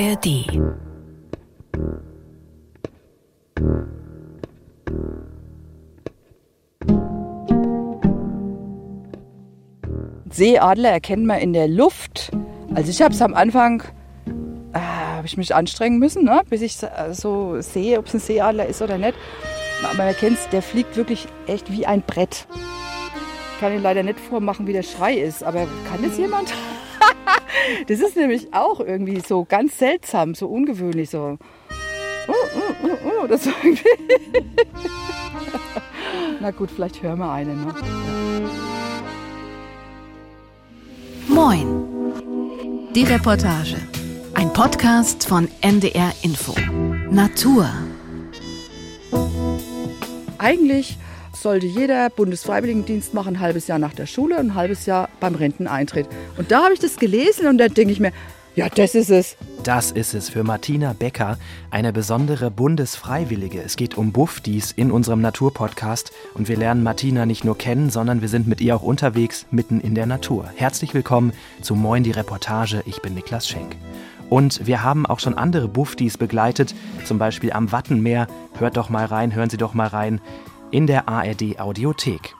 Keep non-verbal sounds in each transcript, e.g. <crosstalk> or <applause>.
ARD. Seeadler erkennt man in der Luft. Also ich habe es am Anfang, äh, habe ich mich anstrengen müssen, ne? bis ich so sehe, ob es ein Seeadler ist oder nicht. Aber man erkennt der fliegt wirklich echt wie ein Brett. Ich kann Ihnen leider nicht vormachen, wie der Schrei ist, aber kann das jemand? <laughs> das ist nämlich auch irgendwie so ganz seltsam, so ungewöhnlich, so. Oh, oh, oh, oh, das irgendwie. <laughs> Na gut, vielleicht hören wir eine. Ne? Moin. Die Reportage. Ein Podcast von NDR Info. Natur. Eigentlich sollte jeder Bundesfreiwilligendienst machen, ein halbes Jahr nach der Schule und ein halbes Jahr beim Renteneintritt. Und da habe ich das gelesen und da denke ich mir, ja, das ist es. Das ist es für Martina Becker, eine besondere Bundesfreiwillige. Es geht um Buffdies in unserem Naturpodcast und wir lernen Martina nicht nur kennen, sondern wir sind mit ihr auch unterwegs mitten in der Natur. Herzlich willkommen zu Moin die Reportage. Ich bin Niklas Schenk. Und wir haben auch schon andere Buffdies begleitet, zum Beispiel am Wattenmeer. Hört doch mal rein, hören Sie doch mal rein in der ARD Audiothek.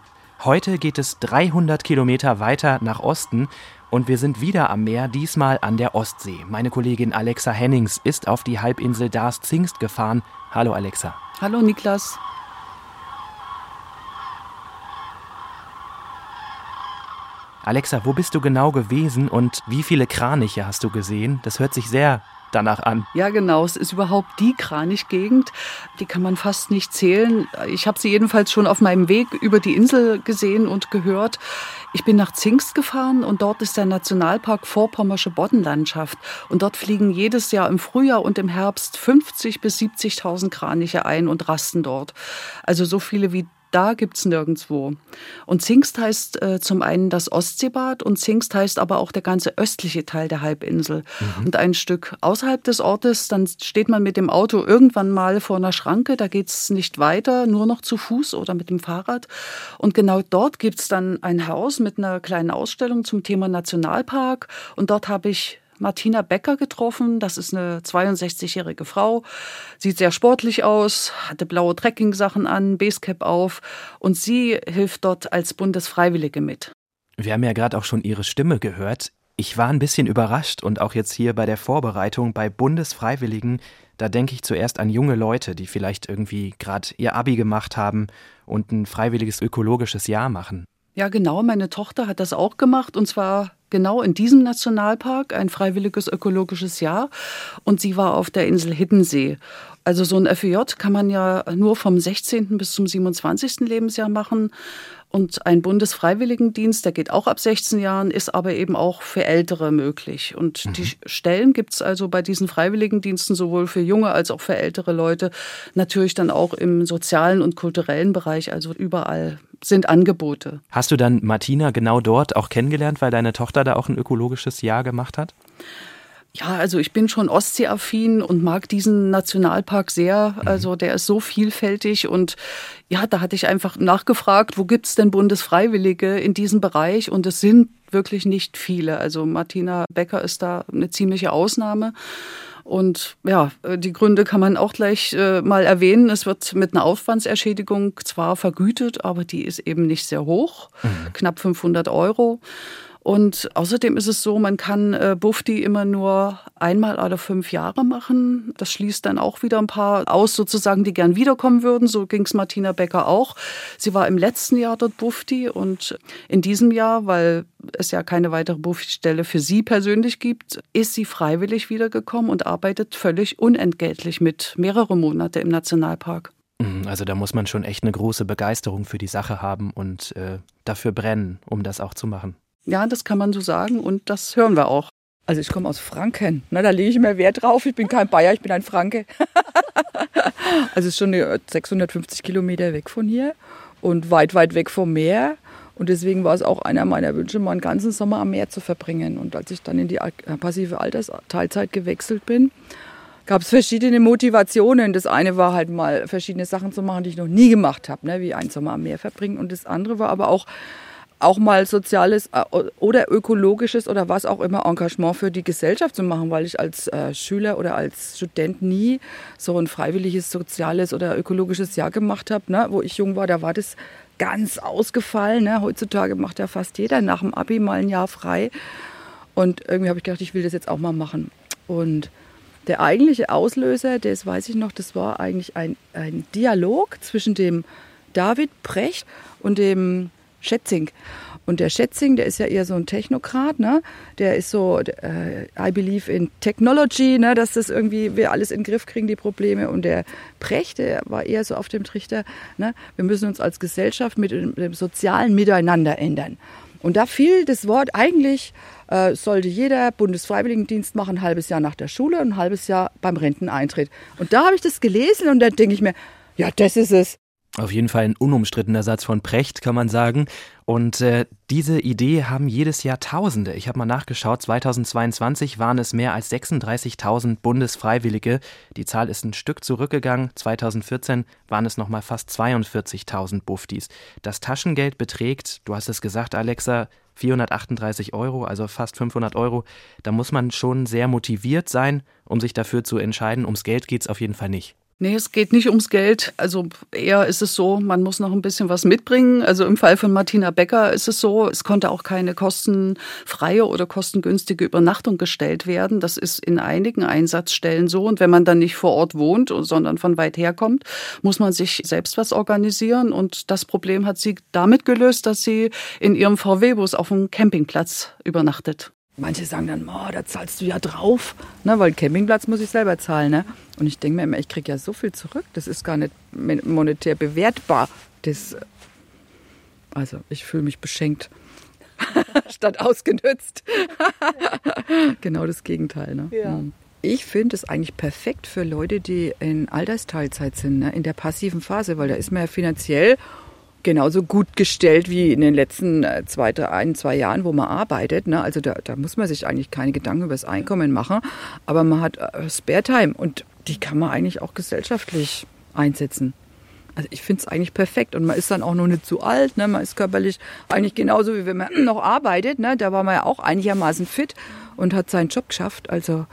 Heute geht es 300 Kilometer weiter nach Osten und wir sind wieder am Meer, diesmal an der Ostsee. Meine Kollegin Alexa Hennings ist auf die Halbinsel Darß-Zingst gefahren. Hallo Alexa. Hallo Niklas. Alexa, wo bist du genau gewesen und wie viele Kraniche hast du gesehen? Das hört sich sehr danach an. Ja, genau. Es ist überhaupt die Kranichgegend. Die kann man fast nicht zählen. Ich habe sie jedenfalls schon auf meinem Weg über die Insel gesehen und gehört. Ich bin nach Zingst gefahren und dort ist der Nationalpark Vorpommersche Boddenlandschaft. Und dort fliegen jedes Jahr im Frühjahr und im Herbst 50 bis 70.000 Kraniche ein und rasten dort. Also so viele wie da gibt's nirgendwo. Und Zingst heißt äh, zum einen das Ostseebad und Zingst heißt aber auch der ganze östliche Teil der Halbinsel. Mhm. Und ein Stück außerhalb des Ortes, dann steht man mit dem Auto irgendwann mal vor einer Schranke, da geht's nicht weiter, nur noch zu Fuß oder mit dem Fahrrad. Und genau dort gibt's dann ein Haus mit einer kleinen Ausstellung zum Thema Nationalpark. Und dort habe ich Martina Becker getroffen. Das ist eine 62-jährige Frau. Sieht sehr sportlich aus, hatte blaue Trekkingsachen an, Basecap auf und sie hilft dort als Bundesfreiwillige mit. Wir haben ja gerade auch schon ihre Stimme gehört. Ich war ein bisschen überrascht und auch jetzt hier bei der Vorbereitung bei Bundesfreiwilligen, da denke ich zuerst an junge Leute, die vielleicht irgendwie gerade ihr Abi gemacht haben und ein freiwilliges ökologisches Jahr machen. Ja, genau. Meine Tochter hat das auch gemacht und zwar genau in diesem Nationalpark ein freiwilliges ökologisches Jahr und sie war auf der Insel Hiddensee. Also so ein FEJ kann man ja nur vom 16. bis zum 27. Lebensjahr machen. Und ein Bundesfreiwilligendienst, der geht auch ab 16 Jahren, ist aber eben auch für Ältere möglich. Und mhm. die Stellen gibt es also bei diesen Freiwilligendiensten sowohl für junge als auch für ältere Leute. Natürlich dann auch im sozialen und kulturellen Bereich, also überall sind Angebote. Hast du dann Martina genau dort auch kennengelernt, weil deine Tochter da auch ein ökologisches Jahr gemacht hat? Ja, also ich bin schon Ostseeaffin und mag diesen Nationalpark sehr. Mhm. Also der ist so vielfältig und ja, da hatte ich einfach nachgefragt, wo gibt's denn Bundesfreiwillige in diesem Bereich? Und es sind wirklich nicht viele. Also Martina Becker ist da eine ziemliche Ausnahme. Und ja, die Gründe kann man auch gleich äh, mal erwähnen. Es wird mit einer Aufwandsentschädigung zwar vergütet, aber die ist eben nicht sehr hoch, mhm. knapp 500 Euro. Und außerdem ist es so, man kann äh, Bufti immer nur einmal alle fünf Jahre machen. Das schließt dann auch wieder ein paar aus, sozusagen, die gern wiederkommen würden. So ging es Martina Becker auch. Sie war im letzten Jahr dort Bufti und in diesem Jahr, weil es ja keine weitere Bufti-Stelle für sie persönlich gibt, ist sie freiwillig wiedergekommen und arbeitet völlig unentgeltlich mit mehrere Monate im Nationalpark. Mhm, also da muss man schon echt eine große Begeisterung für die Sache haben und äh, dafür brennen, um das auch zu machen. Ja, das kann man so sagen und das hören wir auch. Also ich komme aus Franken. Na, da lege ich mehr Wert drauf. Ich bin kein Bayer, ich bin ein Franke. <laughs> also es ist schon 650 Kilometer weg von hier und weit, weit weg vom Meer. Und deswegen war es auch einer meiner Wünsche, mal einen ganzen Sommer am Meer zu verbringen. Und als ich dann in die passive Altersteilzeit gewechselt bin, gab es verschiedene Motivationen. Das eine war halt mal verschiedene Sachen zu machen, die ich noch nie gemacht habe, ne? wie einen Sommer am Meer verbringen. Und das andere war aber auch auch mal soziales äh, oder ökologisches oder was auch immer Engagement für die Gesellschaft zu machen, weil ich als äh, Schüler oder als Student nie so ein freiwilliges soziales oder ökologisches Jahr gemacht habe. Ne? Wo ich jung war, da war das ganz ausgefallen. Ne? Heutzutage macht ja fast jeder nach dem Abi mal ein Jahr frei. Und irgendwie habe ich gedacht, ich will das jetzt auch mal machen. Und der eigentliche Auslöser, das weiß ich noch, das war eigentlich ein, ein Dialog zwischen dem David Precht und dem Schätzing. Und der Schätzing, der ist ja eher so ein Technokrat, ne? Der ist so, äh, I believe in Technology, ne? Dass das irgendwie wir alles in den Griff kriegen, die Probleme. Und der Precht, der war eher so auf dem Trichter, ne? Wir müssen uns als Gesellschaft mit dem sozialen Miteinander ändern. Und da fiel das Wort eigentlich, äh, sollte jeder Bundesfreiwilligendienst machen, ein halbes Jahr nach der Schule und ein halbes Jahr beim Renteneintritt. Und da habe ich das gelesen und da denke ich mir, ja, das ist es. Auf jeden Fall ein unumstrittener Satz von Precht, kann man sagen. Und äh, diese Idee haben jedes Jahr Tausende. Ich habe mal nachgeschaut, 2022 waren es mehr als 36.000 Bundesfreiwillige. Die Zahl ist ein Stück zurückgegangen. 2014 waren es noch mal fast 42.000 Buftis. Das Taschengeld beträgt, du hast es gesagt, Alexa, 438 Euro, also fast 500 Euro. Da muss man schon sehr motiviert sein, um sich dafür zu entscheiden. Ums Geld geht es auf jeden Fall nicht. Nee, es geht nicht ums Geld. Also eher ist es so, man muss noch ein bisschen was mitbringen. Also im Fall von Martina Becker ist es so, es konnte auch keine kostenfreie oder kostengünstige Übernachtung gestellt werden. Das ist in einigen Einsatzstellen so. Und wenn man dann nicht vor Ort wohnt, sondern von weit her kommt, muss man sich selbst was organisieren. Und das Problem hat sie damit gelöst, dass sie in ihrem VW-Bus auf dem Campingplatz übernachtet. Manche sagen dann, oh, da zahlst du ja drauf, ne, weil Campingplatz muss ich selber zahlen. Ne? Und ich denke mir immer, ich kriege ja so viel zurück, das ist gar nicht monetär bewertbar. Das, also ich fühle mich beschenkt <laughs> statt ausgenützt. <laughs> genau das Gegenteil. Ne? Ja. Hm. Ich finde es eigentlich perfekt für Leute, die in Altersteilzeit sind, ne? in der passiven Phase, weil da ist man ja finanziell genauso gut gestellt wie in den letzten äh, zwei, drei, ein, zwei Jahren, wo man arbeitet. Ne? Also da, da muss man sich eigentlich keine Gedanken über das Einkommen machen. Aber man hat äh, Spare Time und die kann man eigentlich auch gesellschaftlich einsetzen. Also ich finde es eigentlich perfekt und man ist dann auch noch nicht zu alt. Ne? Man ist körperlich eigentlich genauso wie wenn man <clears throat> noch arbeitet. Ne? Da war man ja auch einigermaßen fit und hat seinen Job geschafft. Also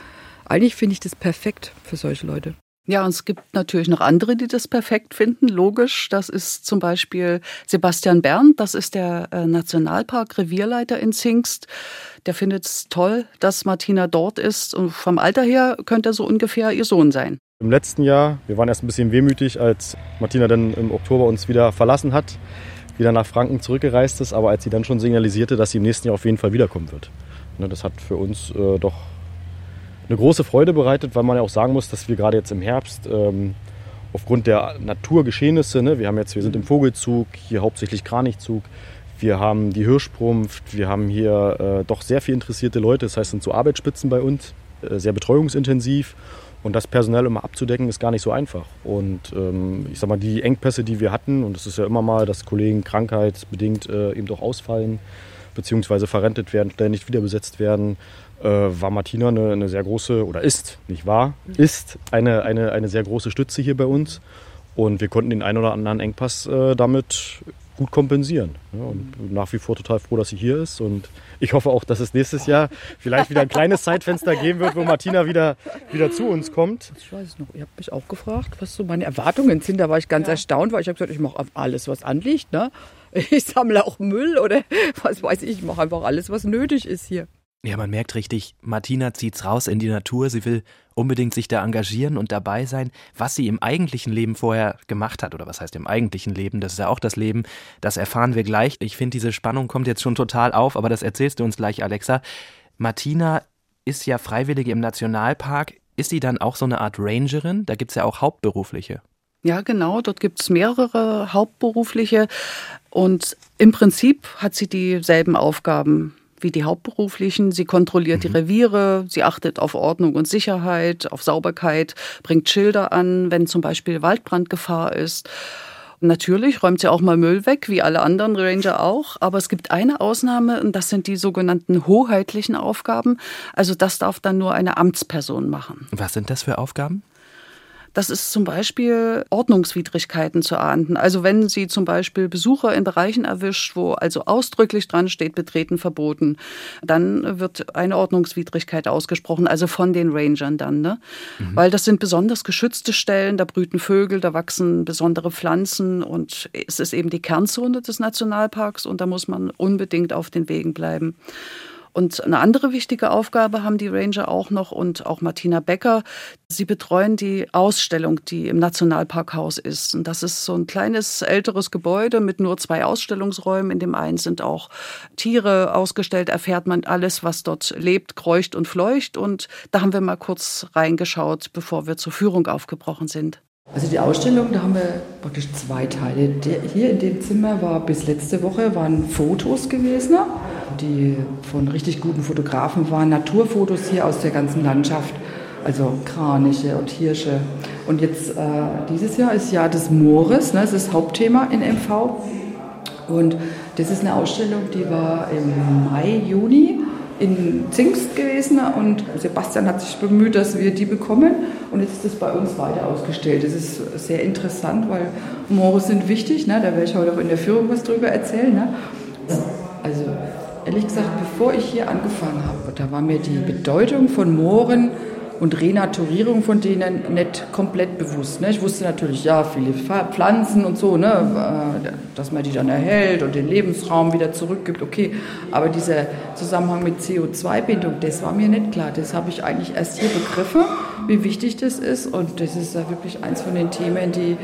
eigentlich finde ich das perfekt für solche Leute. Ja, und es gibt natürlich noch andere, die das perfekt finden, logisch. Das ist zum Beispiel Sebastian Berndt, das ist der äh, Nationalpark Revierleiter in Zingst. Der findet es toll, dass Martina dort ist. Und vom Alter her könnte er so ungefähr ihr Sohn sein. Im letzten Jahr, wir waren erst ein bisschen wehmütig, als Martina dann im Oktober uns wieder verlassen hat, wieder nach Franken zurückgereist ist, aber als sie dann schon signalisierte, dass sie im nächsten Jahr auf jeden Fall wiederkommen wird. Ne, das hat für uns äh, doch eine große Freude bereitet, weil man ja auch sagen muss, dass wir gerade jetzt im Herbst ähm, aufgrund der Naturgeschehnisse, ne, wir haben jetzt, wir sind im Vogelzug, hier hauptsächlich Kranichzug, wir haben die Hirschprumpft, wir haben hier äh, doch sehr viel interessierte Leute, das heißt, sind so Arbeitsspitzen bei uns, äh, sehr betreuungsintensiv und das personell immer abzudecken ist gar nicht so einfach. Und ähm, ich sag mal, die Engpässe, die wir hatten, und es ist ja immer mal, dass Kollegen krankheitsbedingt äh, eben doch ausfallen, beziehungsweise verrentet werden, ständig wieder besetzt werden, äh, war Martina eine, eine, sehr große, oder ist, nicht wahr, ist eine, eine, eine sehr große Stütze hier bei uns. Und wir konnten den einen oder anderen Engpass äh, damit gut kompensieren. Ja, und nach wie vor total froh, dass sie hier ist. Und ich hoffe auch, dass es nächstes Jahr vielleicht wieder ein kleines Zeitfenster geben wird, wo Martina wieder, wieder zu uns kommt. Ich weiß es noch. Ihr habt mich auch gefragt, was so meine Erwartungen sind. Da war ich ganz ja. erstaunt, weil ich habe gesagt, ich mache alles, was anliegt. Ne? <laughs> Ich sammle auch Müll oder was weiß ich. Ich mache einfach alles, was nötig ist hier. Ja, man merkt richtig, Martina zieht's raus in die Natur. Sie will unbedingt sich da engagieren und dabei sein. Was sie im eigentlichen Leben vorher gemacht hat, oder was heißt im eigentlichen Leben, das ist ja auch das Leben, das erfahren wir gleich. Ich finde, diese Spannung kommt jetzt schon total auf, aber das erzählst du uns gleich, Alexa. Martina ist ja Freiwillige im Nationalpark. Ist sie dann auch so eine Art Rangerin? Da gibt's ja auch Hauptberufliche. Ja, genau. Dort gibt es mehrere Hauptberufliche. Und im Prinzip hat sie dieselben Aufgaben wie die Hauptberuflichen. Sie kontrolliert mhm. die Reviere, sie achtet auf Ordnung und Sicherheit, auf Sauberkeit, bringt Schilder an, wenn zum Beispiel Waldbrandgefahr ist. Und natürlich räumt sie auch mal Müll weg, wie alle anderen Ranger auch. Aber es gibt eine Ausnahme und das sind die sogenannten hoheitlichen Aufgaben. Also das darf dann nur eine Amtsperson machen. Was sind das für Aufgaben? Das ist zum Beispiel Ordnungswidrigkeiten zu ahnden. Also wenn Sie zum Beispiel Besucher in Bereichen erwischt, wo also ausdrücklich dran steht, betreten verboten, dann wird eine Ordnungswidrigkeit ausgesprochen, also von den Rangern dann. Ne? Mhm. Weil das sind besonders geschützte Stellen, da brüten Vögel, da wachsen besondere Pflanzen und es ist eben die Kernzone des Nationalparks und da muss man unbedingt auf den Wegen bleiben. Und eine andere wichtige Aufgabe haben die Ranger auch noch und auch Martina Becker. Sie betreuen die Ausstellung, die im Nationalparkhaus ist. Und das ist so ein kleines älteres Gebäude mit nur zwei Ausstellungsräumen. In dem einen sind auch Tiere ausgestellt, erfährt man alles, was dort lebt, kreucht und fleucht. Und da haben wir mal kurz reingeschaut, bevor wir zur Führung aufgebrochen sind. Also die Ausstellung, da haben wir praktisch zwei Teile. Der, hier in dem Zimmer war bis letzte Woche waren Fotos gewesen, die von richtig guten Fotografen waren, Naturfotos hier aus der ganzen Landschaft, also Kraniche und Hirsche. Und jetzt äh, dieses Jahr ist Jahr des Moores, ne, das ist das Hauptthema in MV. Und das ist eine Ausstellung, die war im Mai, Juni in Zingst gewesen und Sebastian hat sich bemüht, dass wir die bekommen und jetzt ist das bei uns weiter ausgestellt. Das ist sehr interessant, weil Moore sind wichtig, ne? da werde ich heute auch in der Führung was drüber erzählen. Ne? Also ehrlich gesagt, bevor ich hier angefangen habe, da war mir die Bedeutung von Mooren und Renaturierung von denen nicht komplett bewusst. Ne? Ich wusste natürlich, ja, viele Pflanzen und so, ne? Äh, dass man die dann erhält und den Lebensraum wieder zurückgibt, okay. Aber dieser Zusammenhang mit CO2-Bindung, das war mir nicht klar. Das habe ich eigentlich erst hier begriffen, wie wichtig das ist. Und das ist ja wirklich eins von den Themen, die,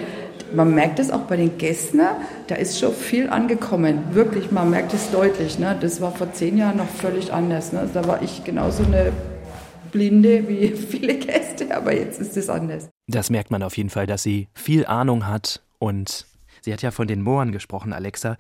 man merkt es auch bei den Gästen, da ist schon viel angekommen. Wirklich, man merkt es deutlich. Ne? Das war vor zehn Jahren noch völlig anders. Ne? Da war ich genauso eine Blinde wie <laughs> viele Gäste, aber jetzt ist es anders. Das merkt man auf jeden Fall, dass sie viel Ahnung hat und sie hat ja von den Mooren gesprochen, Alexa.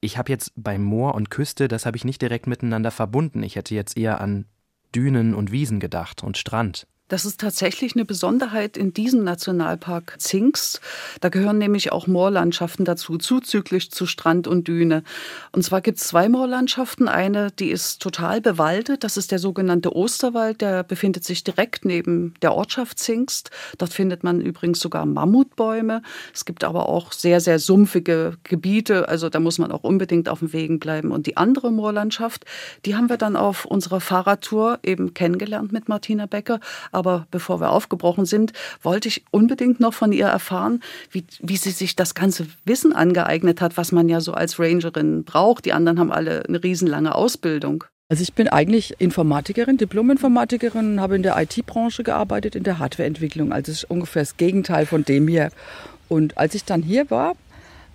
Ich habe jetzt bei Moor und Küste, das habe ich nicht direkt miteinander verbunden. Ich hätte jetzt eher an Dünen und Wiesen gedacht und Strand. Das ist tatsächlich eine Besonderheit in diesem Nationalpark Zingst. Da gehören nämlich auch Moorlandschaften dazu, zuzüglich zu Strand und Düne. Und zwar gibt es zwei Moorlandschaften. Eine, die ist total bewaldet. Das ist der sogenannte Osterwald. Der befindet sich direkt neben der Ortschaft Zingst. Dort findet man übrigens sogar Mammutbäume. Es gibt aber auch sehr, sehr sumpfige Gebiete. Also da muss man auch unbedingt auf dem Wegen bleiben. Und die andere Moorlandschaft, die haben wir dann auf unserer Fahrradtour eben kennengelernt mit Martina Becker aber bevor wir aufgebrochen sind, wollte ich unbedingt noch von ihr erfahren, wie, wie sie sich das ganze Wissen angeeignet hat, was man ja so als Rangerin braucht. Die anderen haben alle eine riesenlange Ausbildung. Also ich bin eigentlich Informatikerin, Diplom-Informatikerin, habe in der IT-Branche gearbeitet, in der Hardwareentwicklung. Also es ist ungefähr das Gegenteil von dem hier. Und als ich dann hier war,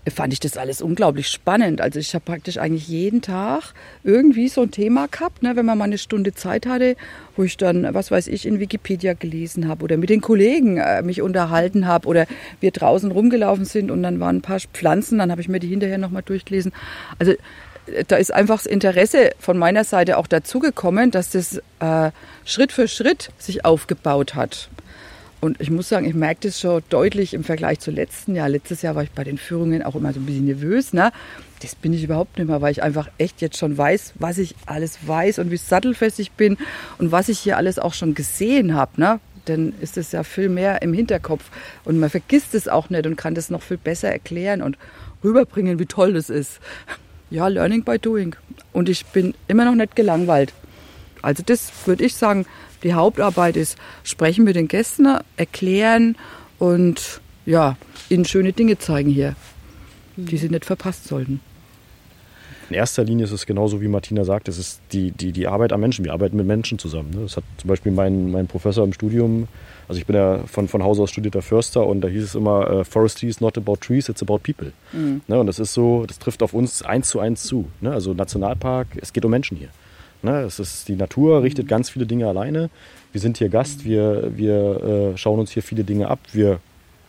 fand ich das alles unglaublich spannend. Also ich habe praktisch eigentlich jeden Tag irgendwie so ein Thema gehabt, ne, wenn man mal eine Stunde Zeit hatte, wo ich dann, was weiß ich, in Wikipedia gelesen habe oder mit den Kollegen äh, mich unterhalten habe oder wir draußen rumgelaufen sind und dann waren ein paar Pflanzen, dann habe ich mir die hinterher nochmal durchgelesen. Also äh, da ist einfach das Interesse von meiner Seite auch dazugekommen, dass das äh, Schritt für Schritt sich aufgebaut hat. Und ich muss sagen, ich merke das schon deutlich im Vergleich zu letzten Jahr. Letztes Jahr war ich bei den Führungen auch immer so ein bisschen nervös. Ne? Das bin ich überhaupt nicht mehr, weil ich einfach echt jetzt schon weiß, was ich alles weiß und wie sattelfest ich bin und was ich hier alles auch schon gesehen habe. Ne? Dann ist es ja viel mehr im Hinterkopf und man vergisst es auch nicht und kann das noch viel besser erklären und rüberbringen, wie toll das ist. Ja, Learning by Doing. Und ich bin immer noch nicht gelangweilt. Also das würde ich sagen, die Hauptarbeit ist, sprechen mit den Gästen, erklären und ja, ihnen schöne Dinge zeigen hier, die sie nicht verpasst sollten. In erster Linie ist es genauso, wie Martina sagt, es ist die, die, die Arbeit am Menschen. Wir arbeiten mit Menschen zusammen. Ne? Das hat zum Beispiel mein, mein Professor im Studium, also ich bin ja von, von Haus aus studierter Förster und da hieß es immer, uh, Forestry is not about trees, it's about people. Mhm. Ne? Und das ist so, das trifft auf uns eins zu eins zu. Ne? Also Nationalpark, es geht um Menschen hier. Ne, es ist, die Natur richtet ganz viele Dinge alleine. Wir sind hier Gast, wir, wir äh, schauen uns hier viele Dinge ab, wir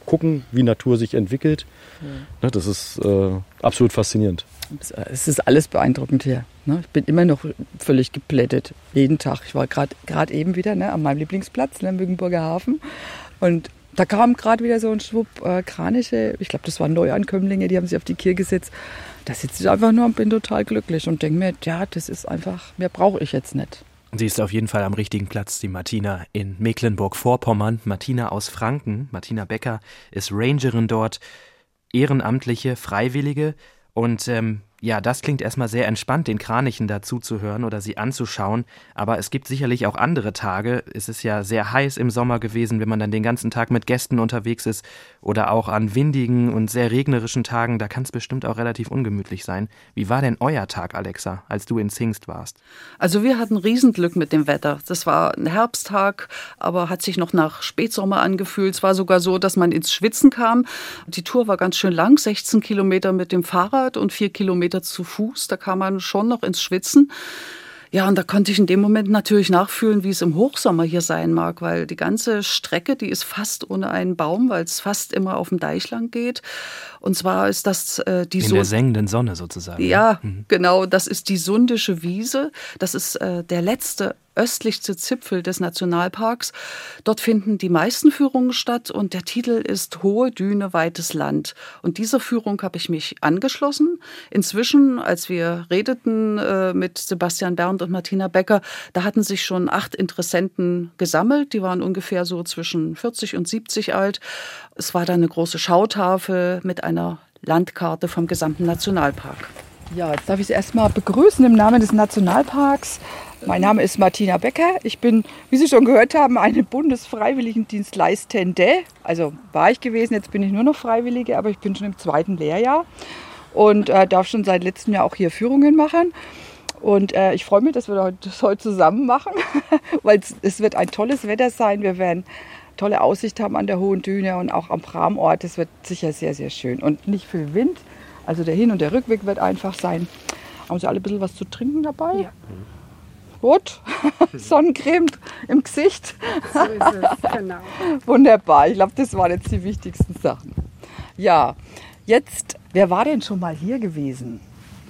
gucken, wie Natur sich entwickelt. Ja. Ne, das ist äh, absolut faszinierend. Es ist alles beeindruckend hier. Ne? Ich bin immer noch völlig geplättet, jeden Tag. Ich war gerade eben wieder ne, an meinem Lieblingsplatz, ne, Müggenburger Hafen. Und da kam gerade wieder so ein Schwupp äh, Kraniche, ich glaube, das waren Neuankömmlinge, die haben sich auf die Kier gesetzt. Da sitze ich einfach nur und bin total glücklich und denke mir, ja, das ist einfach, mehr brauche ich jetzt nicht. Sie ist auf jeden Fall am richtigen Platz, die Martina in Mecklenburg-Vorpommern. Martina aus Franken, Martina Becker, ist Rangerin dort, ehrenamtliche, Freiwillige und ähm, ja, das klingt erstmal sehr entspannt, den Kranichen dazu zu hören oder sie anzuschauen. Aber es gibt sicherlich auch andere Tage. Es ist ja sehr heiß im Sommer gewesen, wenn man dann den ganzen Tag mit Gästen unterwegs ist. Oder auch an windigen und sehr regnerischen Tagen. Da kann es bestimmt auch relativ ungemütlich sein. Wie war denn euer Tag, Alexa, als du in Zingst warst? Also wir hatten Riesenglück mit dem Wetter. Das war ein Herbsttag, aber hat sich noch nach Spätsommer angefühlt. Es war sogar so, dass man ins Schwitzen kam. Die Tour war ganz schön lang, 16 Kilometer mit dem Fahrrad und vier Kilometer Kilometer zu Fuß. Da kam man schon noch ins Schwitzen. Ja, und da konnte ich in dem Moment natürlich nachfühlen, wie es im Hochsommer hier sein mag, weil die ganze Strecke, die ist fast ohne einen Baum, weil es fast immer auf dem Deich lang geht. Und zwar ist das äh, die In so der sengenden Sonne sozusagen. Ja, mhm. genau. Das ist die Sundische Wiese. Das ist äh, der letzte östlichste Zipfel des Nationalparks. Dort finden die meisten Führungen statt und der Titel ist Hohe Düne, weites Land. Und dieser Führung habe ich mich angeschlossen. Inzwischen, als wir redeten äh, mit Sebastian Bernd und Martina Becker, da hatten sich schon acht Interessenten gesammelt. Die waren ungefähr so zwischen 40 und 70 alt. Es war da eine große Schautafel mit einer Landkarte vom gesamten Nationalpark. Ja, jetzt darf ich Sie erstmal begrüßen im Namen des Nationalparks. Mein Name ist Martina Becker. Ich bin, wie Sie schon gehört haben, eine Bundesfreiwilligendienstleistende. Also war ich gewesen, jetzt bin ich nur noch Freiwillige, aber ich bin schon im zweiten Lehrjahr und äh, darf schon seit letztem Jahr auch hier Führungen machen. Und äh, ich freue mich, dass wir das heute zusammen machen, <laughs> weil es wird ein tolles Wetter sein. Wir werden tolle Aussicht haben an der Hohen Düne und auch am Pramort. Es wird sicher sehr, sehr schön. Und nicht viel Wind. Also der Hin- und der Rückweg wird einfach sein. Haben Sie alle ein bisschen was zu trinken dabei? Ja. Gut. <laughs> Sonnencreme im Gesicht. So ist es, genau. <laughs> Wunderbar. Ich glaube, das waren jetzt die wichtigsten Sachen. Ja, jetzt, wer war denn schon mal hier gewesen?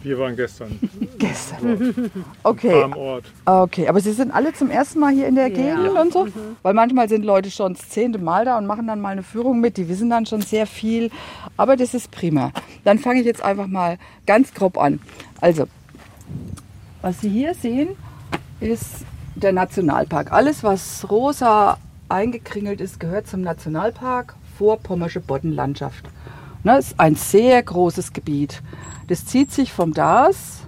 Wir waren gestern. <laughs> Gestern. Okay. Am Ort. Okay, aber Sie sind alle zum ersten Mal hier in der Ja. Gegend und so? Mhm. Weil manchmal sind Leute schon das zehnte Mal da und machen dann mal eine Führung mit. Die wissen dann schon sehr viel. Aber das ist prima. Dann fange ich jetzt einfach mal ganz grob an. Also, was Sie hier sehen, ist der Nationalpark. Alles, was rosa eingekringelt ist, gehört zum Nationalpark Vorpommersche Boddenlandschaft. Ne, ist ein sehr großes Gebiet. Das zieht sich vom Dars,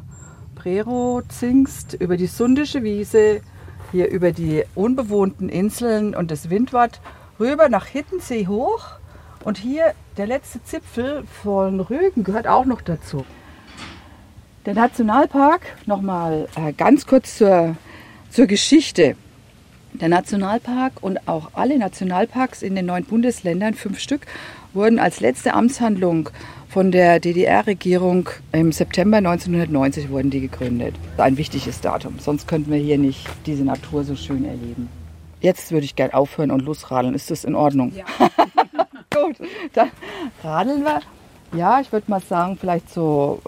Prero, Zingst, über die Sundische Wiese, hier über die unbewohnten Inseln und das Windwart, rüber nach Hittensee hoch. Und hier der letzte Zipfel von Rügen gehört auch noch dazu. Der Nationalpark, nochmal äh, ganz kurz zur, zur Geschichte. Der Nationalpark und auch alle Nationalparks in den neun Bundesländern, fünf Stück, wurden als letzte Amtshandlung von der DDR-Regierung im September 1990 wurden die gegründet. Ein wichtiges Datum, sonst könnten wir hier nicht diese Natur so schön erleben. Jetzt würde ich gern aufhören und losradeln. Ist das in Ordnung? Ja. <laughs> Gut, dann radeln wir. Ja, ich würde mal sagen, vielleicht so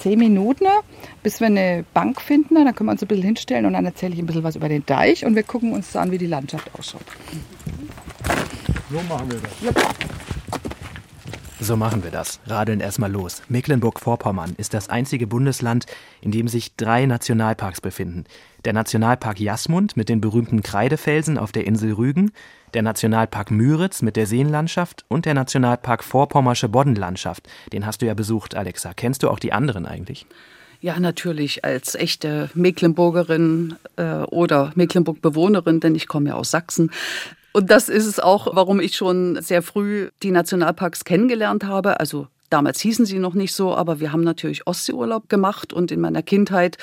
zehn Minuten, bis wir eine Bank finden. Dann können wir uns ein bisschen hinstellen und dann erzähle ich ein bisschen was über den Deich und wir gucken uns an, wie die Landschaft ausschaut. So machen wir das. So machen wir das. Radeln erstmal los. Mecklenburg-Vorpommern ist das einzige Bundesland, in dem sich drei Nationalparks befinden. Der Nationalpark Jasmund mit den berühmten Kreidefelsen auf der Insel Rügen, der Nationalpark Müritz mit der Seenlandschaft und der Nationalpark Vorpommersche Boddenlandschaft. Den hast du ja besucht, Alexa. Kennst du auch die anderen eigentlich? Ja, natürlich als echte Mecklenburgerin äh, oder Mecklenburg-Bewohnerin, denn ich komme ja aus Sachsen. Und das ist es auch, warum ich schon sehr früh die Nationalparks kennengelernt habe. Also damals hießen sie noch nicht so, aber wir haben natürlich Ostseeurlaub gemacht und in meiner Kindheit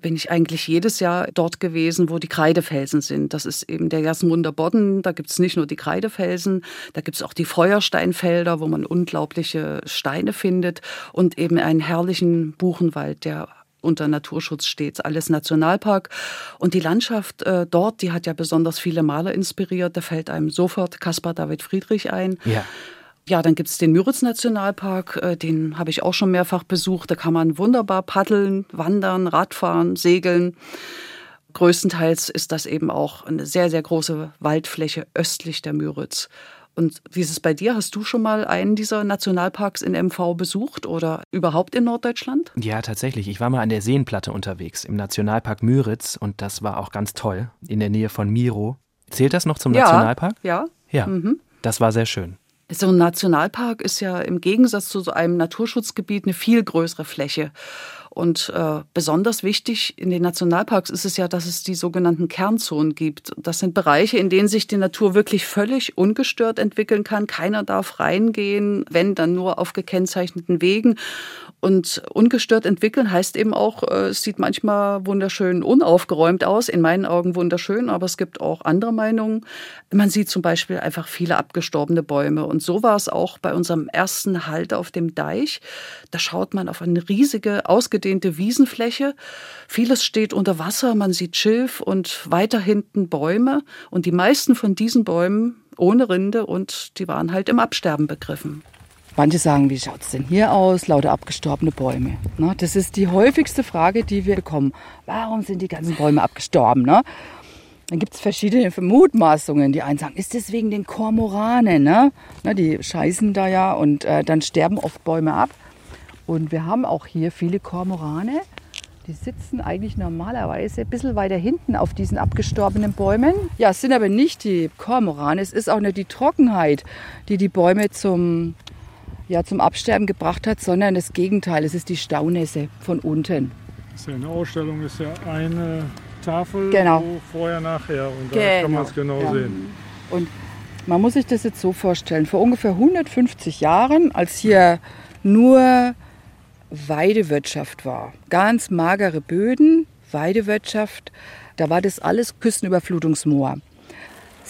bin ich eigentlich jedes Jahr dort gewesen, wo die Kreidefelsen sind. Das ist eben der Jasmunder Bodden. Da gibt es nicht nur die Kreidefelsen, da gibt es auch die Feuersteinfelder, wo man unglaubliche Steine findet und eben einen herrlichen Buchenwald, der unter Naturschutz steht, alles Nationalpark. Und die Landschaft äh, dort, die hat ja besonders viele Maler inspiriert. Da fällt einem sofort Caspar David Friedrich ein. Ja. Ja, dann gibt's den Müritz-Nationalpark, äh, den habe ich auch schon mehrfach besucht. Da kann man wunderbar paddeln, wandern, Radfahren, segeln. Größtenteils ist das eben auch eine sehr, sehr große Waldfläche östlich der Müritz. Und wie ist es bei dir? Hast du schon mal einen dieser Nationalparks in MV besucht oder überhaupt in Norddeutschland? Ja, tatsächlich. Ich war mal an der Seenplatte unterwegs im Nationalpark Müritz und das war auch ganz toll in der Nähe von Miro. Zählt das noch zum ja, Nationalpark? Ja. Ja, mhm. das war sehr schön. So ein Nationalpark ist ja im Gegensatz zu so einem Naturschutzgebiet eine viel größere Fläche. Und äh, besonders wichtig in den Nationalparks ist es ja, dass es die sogenannten Kernzonen gibt. Das sind Bereiche, in denen sich die Natur wirklich völlig ungestört entwickeln kann. Keiner darf reingehen, wenn dann nur auf gekennzeichneten Wegen. Und ungestört entwickeln heißt eben auch, äh, es sieht manchmal wunderschön unaufgeräumt aus, in meinen Augen wunderschön, aber es gibt auch andere Meinungen. Man sieht zum Beispiel einfach viele abgestorbene Bäume. Und so war es auch bei unserem ersten Halt auf dem Deich. Da schaut man auf eine riesige, ausgedehnte Wiesenfläche. Vieles steht unter Wasser, man sieht Schilf und weiter hinten Bäume. Und die meisten von diesen Bäumen ohne Rinde und die waren halt im Absterben begriffen. Manche sagen, wie schaut es denn hier aus? Lauter abgestorbene Bäume. Ne? Das ist die häufigste Frage, die wir bekommen. Warum sind die ganzen Bäume abgestorben? Ne? Dann gibt es verschiedene Mutmaßungen. Die einen sagen, ist das wegen den Kormoranen? Ne? Na, die scheißen da ja und äh, dann sterben oft Bäume ab. Und wir haben auch hier viele Kormorane. Die sitzen eigentlich normalerweise ein bisschen weiter hinten auf diesen abgestorbenen Bäumen. Ja, es sind aber nicht die Kormorane. Es ist auch nicht die Trockenheit, die die Bäume zum ja, zum Absterben gebracht hat, sondern das Gegenteil. Es ist die Staunässe von unten. Das ist ja eine Ausstellung, ist ja eine Tafel, genau. vorher, nachher. Und da genau. kann man es genau ja. sehen. Und man muss sich das jetzt so vorstellen. Vor ungefähr 150 Jahren, als hier nur Weidewirtschaft war, ganz magere Böden, Weidewirtschaft, da war das alles Küstenüberflutungsmoor.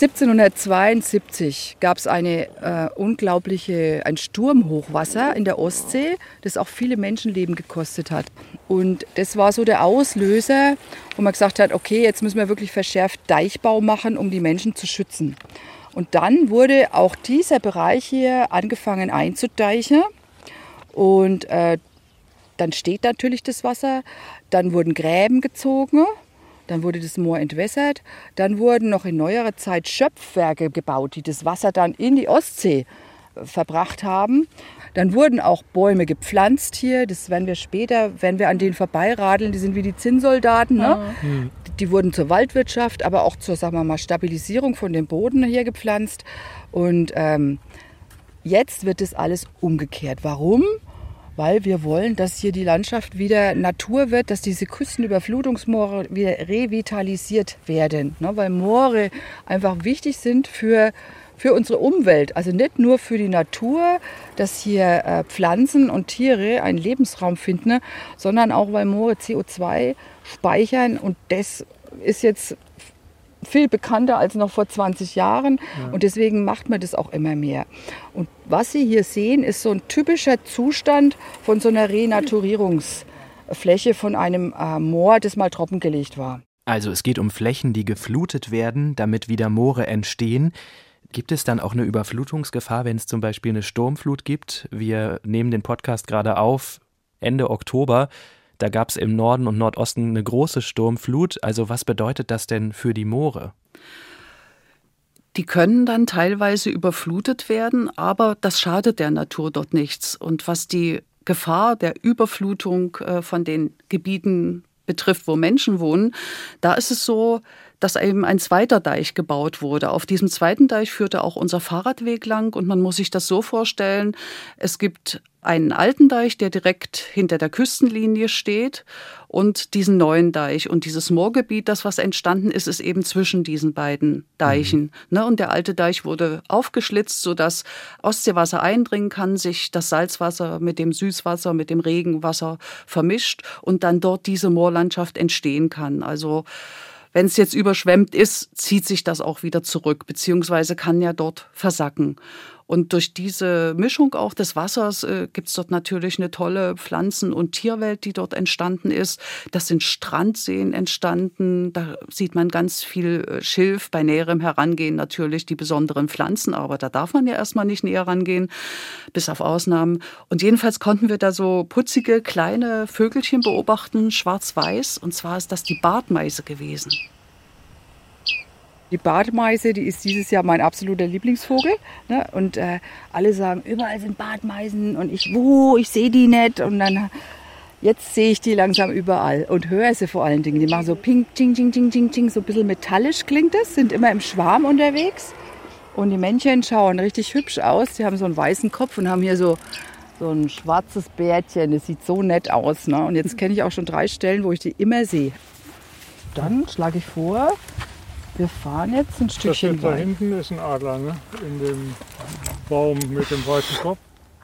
1772 gab es eine äh, unglaubliche, ein Sturmhochwasser in der Ostsee, das auch viele Menschenleben gekostet hat. Und das war so der Auslöser, wo man gesagt hat, okay, jetzt müssen wir wirklich verschärft Deichbau machen, um die Menschen zu schützen. Und dann wurde auch dieser Bereich hier angefangen einzudeichen. Und äh, dann steht natürlich das Wasser. Dann wurden Gräben gezogen dann wurde das Moor entwässert. Dann wurden noch in neuerer Zeit Schöpfwerke gebaut, die das Wasser dann in die Ostsee äh, verbracht haben. Dann wurden auch Bäume gepflanzt hier. Das werden wir später, wenn wir an denen vorbeiradeln, die sind wie die Zinnsoldaten. Ne? Mhm. Die wurden zur Waldwirtschaft, aber auch zur sagen wir mal, Stabilisierung von dem Boden hier gepflanzt. Und ähm, jetzt wird das alles umgekehrt. Warum? Weil wir wollen, dass hier die Landschaft wieder Natur wird, dass diese Küstenüberflutungsmoore wieder revitalisiert werden. Ne? Weil Moore einfach wichtig sind für, für unsere Umwelt. Also nicht nur für die Natur, dass hier äh, Pflanzen und Tiere einen Lebensraum finden, sondern auch, weil Moore CO2 speichern und das ist jetzt viel bekannter als noch vor 20 Jahren ja. und deswegen macht man das auch immer mehr. Und was Sie hier sehen, ist so ein typischer Zustand von so einer Renaturierungsfläche von einem äh, Moor, das mal trockengelegt war. Also es geht um Flächen, die geflutet werden, damit wieder Moore entstehen. Gibt es dann auch eine Überflutungsgefahr, wenn es zum Beispiel eine Sturmflut gibt? Wir nehmen den Podcast gerade auf Ende Oktober. Da gab es im Norden und Nordosten eine große Sturmflut. Also was bedeutet das denn für die Moore? Die können dann teilweise überflutet werden, aber das schadet der Natur dort nichts. Und was die Gefahr der Überflutung äh, von den Gebieten betrifft, wo Menschen wohnen, da ist es so, dass eben ein zweiter Deich gebaut wurde. Auf diesem zweiten Deich führte auch unser Fahrradweg lang und man muss sich das so vorstellen, es gibt einen alten Deich, der direkt hinter der Küstenlinie steht und diesen neuen Deich. Und dieses Moorgebiet, das was entstanden ist, ist eben zwischen diesen beiden Deichen. Mhm. Ne? Und der alte Deich wurde aufgeschlitzt, sodass Ostseewasser eindringen kann, sich das Salzwasser mit dem Süßwasser, mit dem Regenwasser vermischt und dann dort diese Moorlandschaft entstehen kann. Also wenn es jetzt überschwemmt ist, zieht sich das auch wieder zurück, beziehungsweise kann ja dort versacken. Und durch diese Mischung auch des Wassers äh, gibt es dort natürlich eine tolle Pflanzen- und Tierwelt, die dort entstanden ist. Das sind Strandseen entstanden. Da sieht man ganz viel äh, Schilf, bei näherem Herangehen natürlich die besonderen Pflanzen, aber da darf man ja erstmal nicht näher rangehen, bis auf Ausnahmen. Und jedenfalls konnten wir da so putzige kleine Vögelchen beobachten, schwarz-weiß. Und zwar ist das die Bartmeise gewesen. Die Bartmeise, die ist dieses Jahr mein absoluter Lieblingsvogel. Ne? Und äh, alle sagen, überall sind Bartmeisen und ich, wo, ich sehe die nicht. Und dann, jetzt sehe ich die langsam überall und höre sie vor allen Dingen. Die machen so ping, ching, ching, ching, ching, ching, so ein bisschen metallisch klingt das, sind immer im Schwarm unterwegs. Und die Männchen schauen richtig hübsch aus. Die haben so einen weißen Kopf und haben hier so, so ein schwarzes Bärtchen. Das sieht so nett aus. Ne? Und jetzt kenne ich auch schon drei Stellen, wo ich die immer sehe. Dann schlage ich vor, wir fahren jetzt ein Das Stückchen jetzt da weiter. hinten ist ein Adler, ne? In dem Baum mit dem weißen Kopf.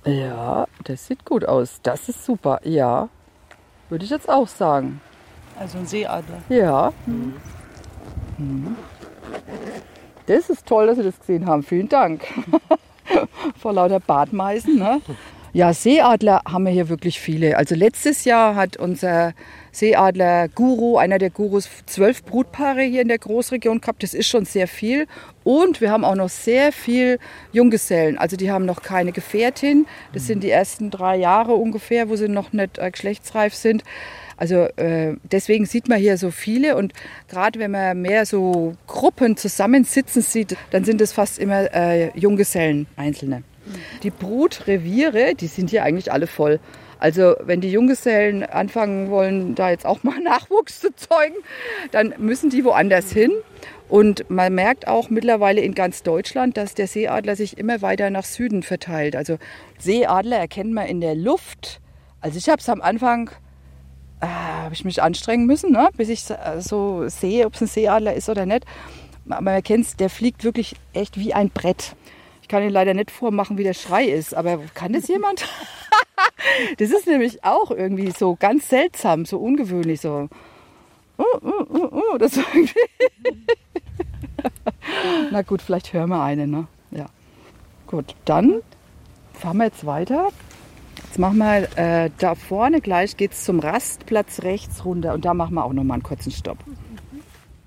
Ja, das sieht gut aus. Das ist super. Ja, würde ich jetzt auch sagen. Also ein Seeadler. Ja. Mhm. Das ist toll, dass Sie das gesehen haben. Vielen Dank. <laughs> Vor lauter Bartmeisen. Ne? Ja, Seeadler haben wir hier wirklich viele. Also letztes Jahr hat unser Seeadler-Guru, einer der Gurus, zwölf Brutpaare hier in der Großregion gehabt. Das ist schon sehr viel. Und wir haben auch noch sehr viel Junggesellen. Also die haben noch keine Gefährtin. Das sind die ersten drei Jahre ungefähr, wo sie noch nicht äh, geschlechtsreif sind. Also äh, deswegen sieht man hier so viele und gerade wenn man mehr so Gruppen zusammensitzen sieht, dann sind es fast immer äh, Junggesellen, Einzelne. Die Brutreviere, die sind hier eigentlich alle voll. Also wenn die Junggesellen anfangen wollen, da jetzt auch mal <laughs> Nachwuchs zu zeugen, dann müssen die woanders hin. Und man merkt auch mittlerweile in ganz Deutschland, dass der Seeadler sich immer weiter nach Süden verteilt. Also Seeadler erkennt man in der Luft. Also ich habe es am Anfang äh, habe ich mich anstrengen müssen, ne? bis ich äh, so sehe, ob es ein Seeadler ist oder nicht. Aber man kennt der fliegt wirklich echt wie ein Brett. Ich kann Ihnen leider nicht vormachen, wie der Schrei ist, aber kann das jemand? <laughs> das ist nämlich auch irgendwie so ganz seltsam, so ungewöhnlich, so. Uh, uh, uh, uh, das ist irgendwie. <laughs> Na gut, vielleicht hören wir eine, ne? Ja. Gut, dann fahren wir jetzt weiter. Jetzt machen wir äh, da vorne gleich geht's zum Rastplatz rechts runter und da machen wir auch noch mal einen kurzen Stopp.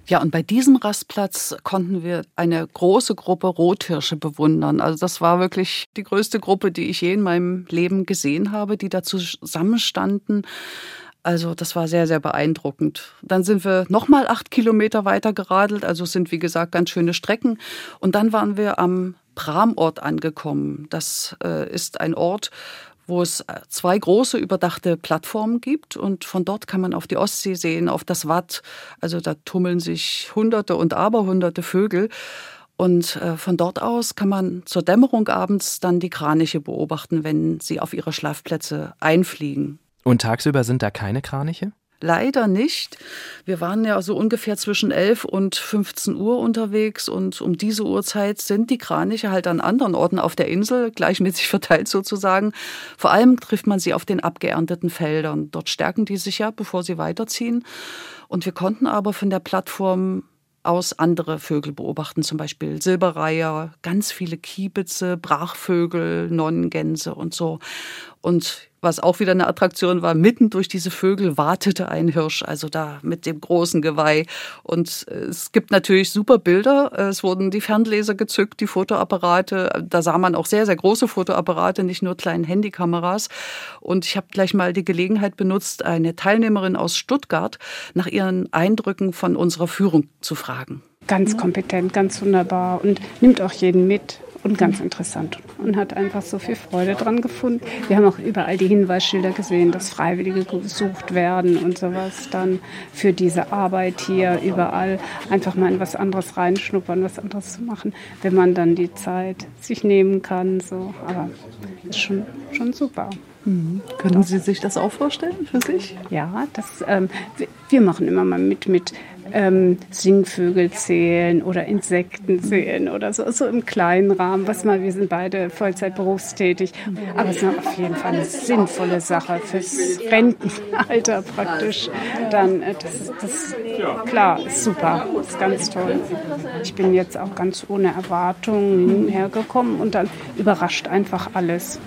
Ja, und bei diesem Rastplatz konnten wir eine große Gruppe Rothirsche bewundern. Also das war wirklich die größte Gruppe, die ich je in meinem Leben gesehen habe, die da zusammenstanden. Also das war sehr, sehr beeindruckend. Dann sind wir nochmal acht Kilometer weiter geradelt. Also es sind, wie gesagt, ganz schöne Strecken. Und dann waren wir am Pramort angekommen. Das äh, ist ein Ort, wo es zwei große überdachte Plattformen gibt und von dort kann man auf die Ostsee sehen, auf das Watt. Also da tummeln sich Hunderte und Aberhunderte Vögel. Und äh, von dort aus kann man zur Dämmerung abends dann die Kraniche beobachten, wenn sie auf ihre Schlafplätze einfliegen. Und tagsüber sind da keine Kraniche? Leider nicht. Wir waren ja so ungefähr zwischen 11 und 15 Uhr unterwegs und um diese Uhrzeit sind die Kraniche halt an anderen Orten auf der Insel, gleichmäßig <laughs> verteilt sozusagen. Vor allem trifft man sie auf den abgeernteten Feldern. Dort stärken die sich ja, bevor sie weiterziehen. Und wir konnten aber von der Plattform aus andere Vögel beobachten, zum Beispiel Silberreiher, ganz viele Kiebitze, Brachvögel, Nonnengänse und so. Und was auch wieder eine Attraktion war, mitten durch diese Vögel wartete ein Hirsch, also da mit dem großen Geweih. Und es gibt natürlich super Bilder. Es wurden die Fernleser gezückt, die Fotoapparate. Da sah man auch sehr, sehr große Fotoapparate, nicht nur kleine Handykameras. Und ich habe gleich mal die Gelegenheit benutzt, eine Teilnehmerin aus Stuttgart nach ihren Eindrücken von unserer Führung zu fragen. Ganz kompetent, ganz wunderbar und nimmt auch jeden mit und ganz interessant und hat einfach so viel Freude dran gefunden. Wir haben auch überall die Hinweisschilder gesehen, dass Freiwillige gesucht werden und sowas dann für diese Arbeit hier überall einfach mal in was anderes reinschnuppern, was anderes zu machen, wenn man dann die Zeit sich nehmen kann. So, aber ist schon schon super. Mhm. Können Sie sich das auch vorstellen für sich? Ja, das, ähm, wir, wir machen immer mal mit mit ähm, Singvögel zählen oder Insekten zählen oder so, so im kleinen Rahmen. Was mal, wir sind beide Vollzeit berufstätig, aber es ist auf jeden Fall eine sinnvolle Sache fürs Rentenalter praktisch. Dann, äh, das, das klar, super, ist ganz toll. Ich bin jetzt auch ganz ohne Erwartungen hergekommen und dann überrascht einfach alles.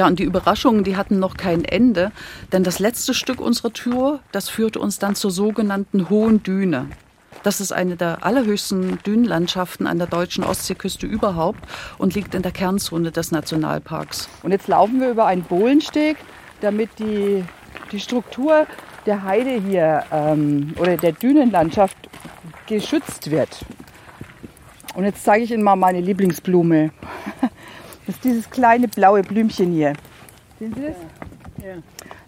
Ja, und die Überraschungen, die hatten noch kein Ende, denn das letzte Stück unserer Tour, das führte uns dann zur sogenannten Hohen Düne. Das ist eine der allerhöchsten Dünenlandschaften an der deutschen Ostseeküste überhaupt und liegt in der Kernzone des Nationalparks. Und jetzt laufen wir über einen Bohlensteg, damit die, die Struktur der Heide hier ähm, oder der Dünenlandschaft geschützt wird. Und jetzt zeige ich Ihnen mal meine Lieblingsblume. <laughs> Das ist dieses kleine blaue Blümchen hier. Sehen Sie das? Ja.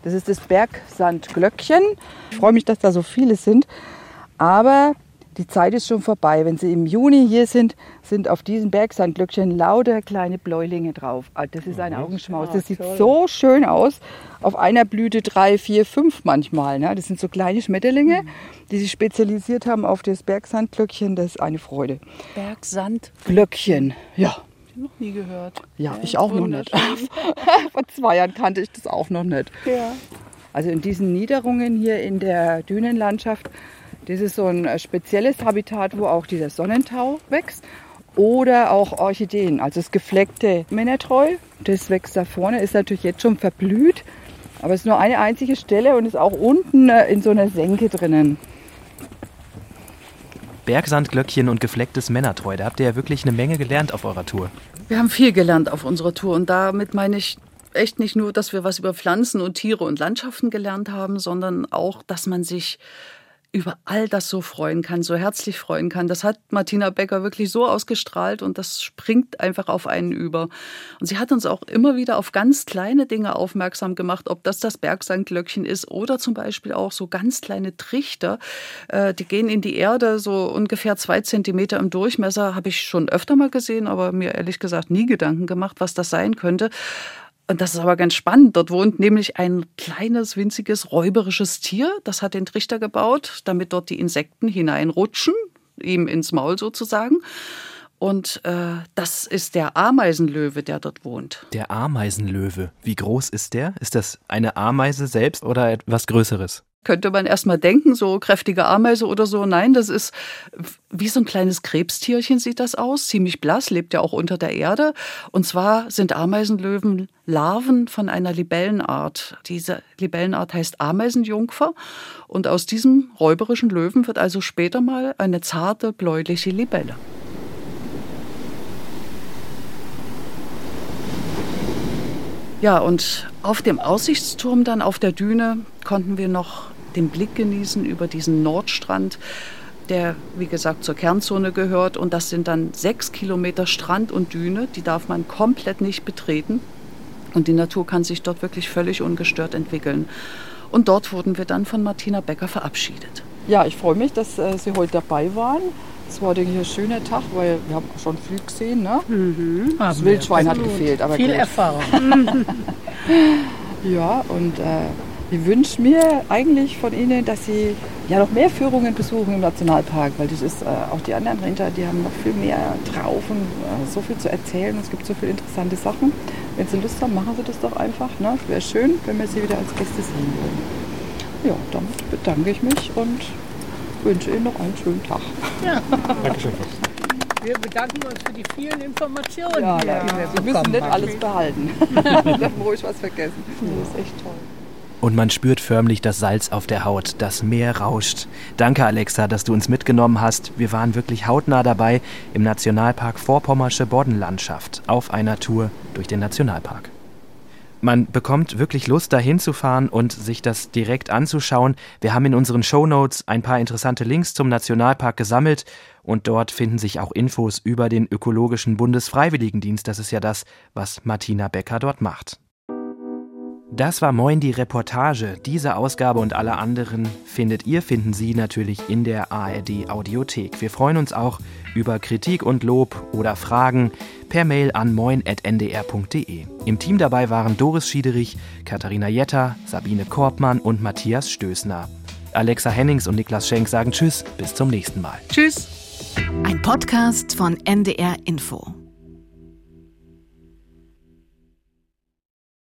Das ist das Bergsandglöckchen. Ich freue mich, dass da so viele sind. Aber die Zeit ist schon vorbei. Wenn Sie im Juni hier sind, sind auf diesen Bergsandglöckchen lauter kleine Bläulinge drauf. Ah, Das ist ein Augenschmaus. Das sieht so schön aus. Auf einer Blüte drei, vier, fünf manchmal. Ne? Das sind so kleine Schmetterlinge, die sich spezialisiert haben auf das Bergsandglöckchen. Das ist eine Freude. Bergsand, Glöckchen, ja. Noch nie gehört. Ja, ich auch noch nicht. <laughs> Vor zwei Jahren kannte ich das auch noch nicht. Ja. Also in diesen Niederungen hier in der Dünenlandschaft, das ist so ein äh, spezielles Habitat, wo auch dieser Sonnentau wächst. Oder auch Orchideen, also das gefleckte Männertreu, das wächst da vorne, ist natürlich jetzt schon verblüht. Aber es ist nur eine einzige Stelle und ist auch unten äh, in so einer Senke drinnen. Bergsandglöckchen und geflecktes Männertreu. Da habt ihr ja wirklich eine Menge gelernt auf eurer Tour. Wir haben viel gelernt auf unserer Tour und damit meine ich echt nicht nur, dass wir was über Pflanzen und Tiere und Landschaften gelernt haben, sondern auch, dass man sich über all das so freuen kann, so herzlich freuen kann. Das hat Martina Becker wirklich so ausgestrahlt und das springt einfach auf einen über. Und sie hat uns auch immer wieder auf ganz kleine Dinge aufmerksam gemacht, ob das das Bergsandglöckchen ist oder zum Beispiel auch so ganz kleine Trichter. Äh, Die gehen in die Erde, so ungefähr zwei Zentimeter im Durchmesser, habe ich schon öfter mal gesehen, aber mir ehrlich gesagt nie Gedanken gemacht, was das sein könnte. Und das ist aber ganz spannend. Dort wohnt nämlich ein kleines, winziges, räuberisches Tier. Das hat den Trichter gebaut, damit dort die Insekten hineinrutschen, ihm ins Maul sozusagen. Und äh, das ist der Ameisenlöwe, der dort wohnt. Der Ameisenlöwe. Wie groß ist der? Ist das eine Ameise selbst oder etwas Größeres? Könnte man erstmal denken, so kräftige Ameise oder so. Nein, das ist wie so ein kleines Krebstierchen sieht das aus, ziemlich blass, lebt ja auch unter der Erde. Und zwar sind Ameisenlöwen Larven von einer Libellenart. Diese Libellenart heißt Ameisenjungfer. Und aus diesem räuberischen Löwen wird also später mal eine zarte, bläuliche Libelle. Ja, und auf dem Aussichtsturm dann auf der Düne konnten wir noch den Blick genießen über diesen Nordstrand, der, wie gesagt, zur Kernzone gehört. Und das sind dann sechs Kilometer Strand und Düne, die darf man komplett nicht betreten. Und die Natur kann sich dort wirklich völlig ungestört entwickeln. Und dort wurden wir dann von Martina Becker verabschiedet. Ja, ich freue mich, dass äh, Sie heute dabei waren. Es war, denke ich, ein schöner Tag, weil wir haben schon viel gesehen. Ne? Das Wildschwein hat gefehlt, aber Viel gut. Erfahrung. <laughs> <laughs> Ja, und äh, ich wünsche mir eigentlich von Ihnen, dass Sie ja noch mehr Führungen besuchen im Nationalpark, weil das ist äh, auch die anderen Rinder, die haben noch viel mehr drauf und äh, so viel zu erzählen. Es gibt so viele interessante Sachen. Wenn Sie Lust haben, machen Sie das doch einfach. Ne? Wäre schön, wenn wir Sie wieder als Gäste sehen würden. Ja, damit bedanke ich mich und wünsche Ihnen noch einen schönen Tag. Dankeschön. Wir bedanken uns für die vielen Informationen, Ja, die ja, wir Sie bekommen müssen nicht alles behalten. <laughs> Darf ruhig was vergessen. Das ist echt toll. Und man spürt förmlich das Salz auf der Haut, das Meer rauscht. Danke, Alexa, dass du uns mitgenommen hast. Wir waren wirklich hautnah dabei im Nationalpark Vorpommersche Boddenlandschaft auf einer Tour durch den Nationalpark. Man bekommt wirklich Lust, dahin zu fahren und sich das direkt anzuschauen. Wir haben in unseren Shownotes ein paar interessante Links zum Nationalpark gesammelt und dort finden sich auch Infos über den Ökologischen Bundesfreiwilligendienst. Das ist ja das, was Martina Becker dort macht. Das war Moin die Reportage. Diese Ausgabe und alle anderen findet ihr, finden Sie natürlich in der ARD Audiothek. Wir freuen uns auch über Kritik und Lob oder Fragen per Mail an moin.ndr.de. Im Team dabei waren Doris Schiederich, Katharina Jetter, Sabine Korbmann und Matthias Stößner. Alexa Hennings und Niklas Schenk sagen Tschüss, bis zum nächsten Mal. Tschüss! Ein Podcast von NDR Info.